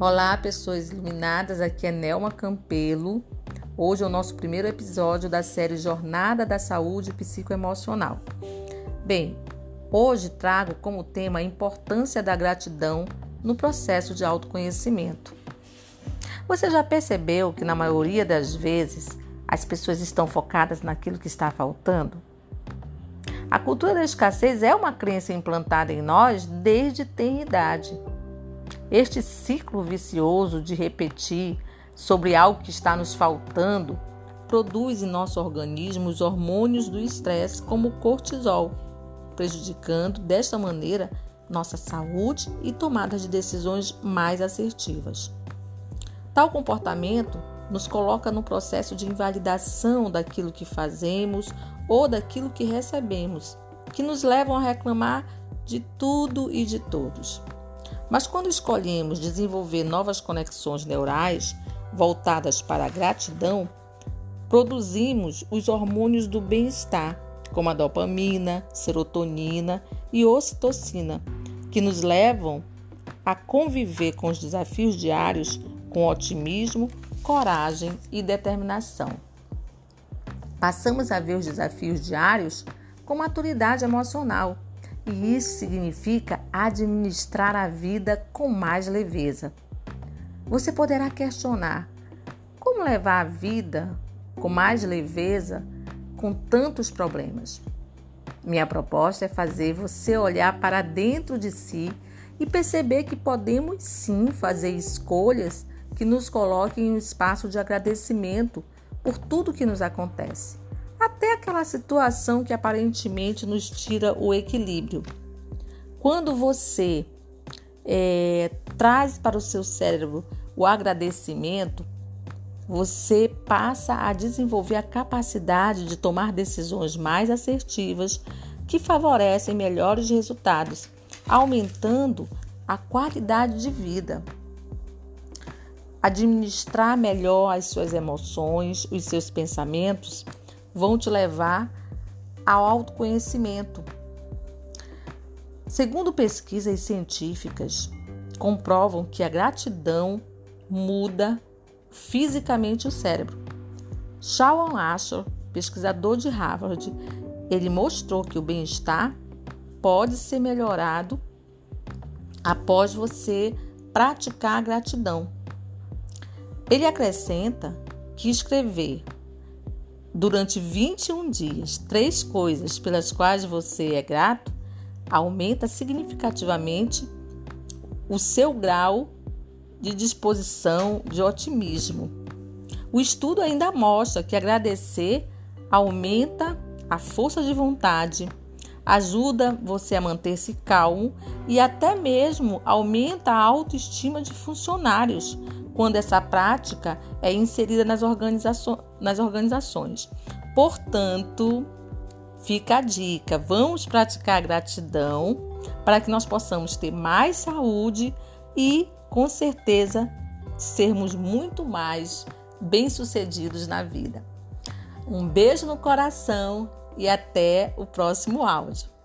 Olá, pessoas iluminadas. Aqui é Nelma Campelo. Hoje é o nosso primeiro episódio da série Jornada da Saúde Psicoemocional. Bem, hoje trago como tema a importância da gratidão no processo de autoconhecimento. Você já percebeu que na maioria das vezes as pessoas estão focadas naquilo que está faltando? A cultura da escassez é uma crença implantada em nós desde tenridade. idade este ciclo vicioso de repetir sobre algo que está nos faltando produz em nosso organismo os hormônios do estresse, como o cortisol, prejudicando desta maneira nossa saúde e tomada de decisões mais assertivas. Tal comportamento nos coloca no processo de invalidação daquilo que fazemos ou daquilo que recebemos, que nos levam a reclamar de tudo e de todos. Mas quando escolhemos desenvolver novas conexões neurais voltadas para a gratidão, produzimos os hormônios do bem-estar, como a dopamina, serotonina e ocitocina, que nos levam a conviver com os desafios diários com otimismo, coragem e determinação. Passamos a ver os desafios diários com maturidade emocional e isso significa administrar a vida com mais leveza. Você poderá questionar: como levar a vida com mais leveza com tantos problemas? Minha proposta é fazer você olhar para dentro de si e perceber que podemos sim fazer escolhas que nos coloquem em um espaço de agradecimento por tudo que nos acontece até aquela situação que aparentemente nos tira o equilíbrio. Quando você é, traz para o seu cérebro o agradecimento, você passa a desenvolver a capacidade de tomar decisões mais assertivas que favorecem melhores resultados, aumentando a qualidade de vida. Administrar melhor as suas emoções, os seus pensamentos vão te levar ao autoconhecimento. Segundo pesquisas científicas, comprovam que a gratidão muda fisicamente o cérebro. Shawn Asher, pesquisador de Harvard, ele mostrou que o bem-estar pode ser melhorado após você praticar a gratidão. Ele acrescenta que escrever durante 21 dias três coisas pelas quais você é grato, aumenta significativamente o seu grau de disposição de otimismo. O estudo ainda mostra que agradecer aumenta a força de vontade, ajuda você a manter-se calmo e até mesmo aumenta a autoestima de funcionários, quando essa prática é inserida nas, organizaço nas organizações. Portanto, fica a dica: vamos praticar gratidão para que nós possamos ter mais saúde e, com certeza, sermos muito mais bem-sucedidos na vida. Um beijo no coração e até o próximo áudio.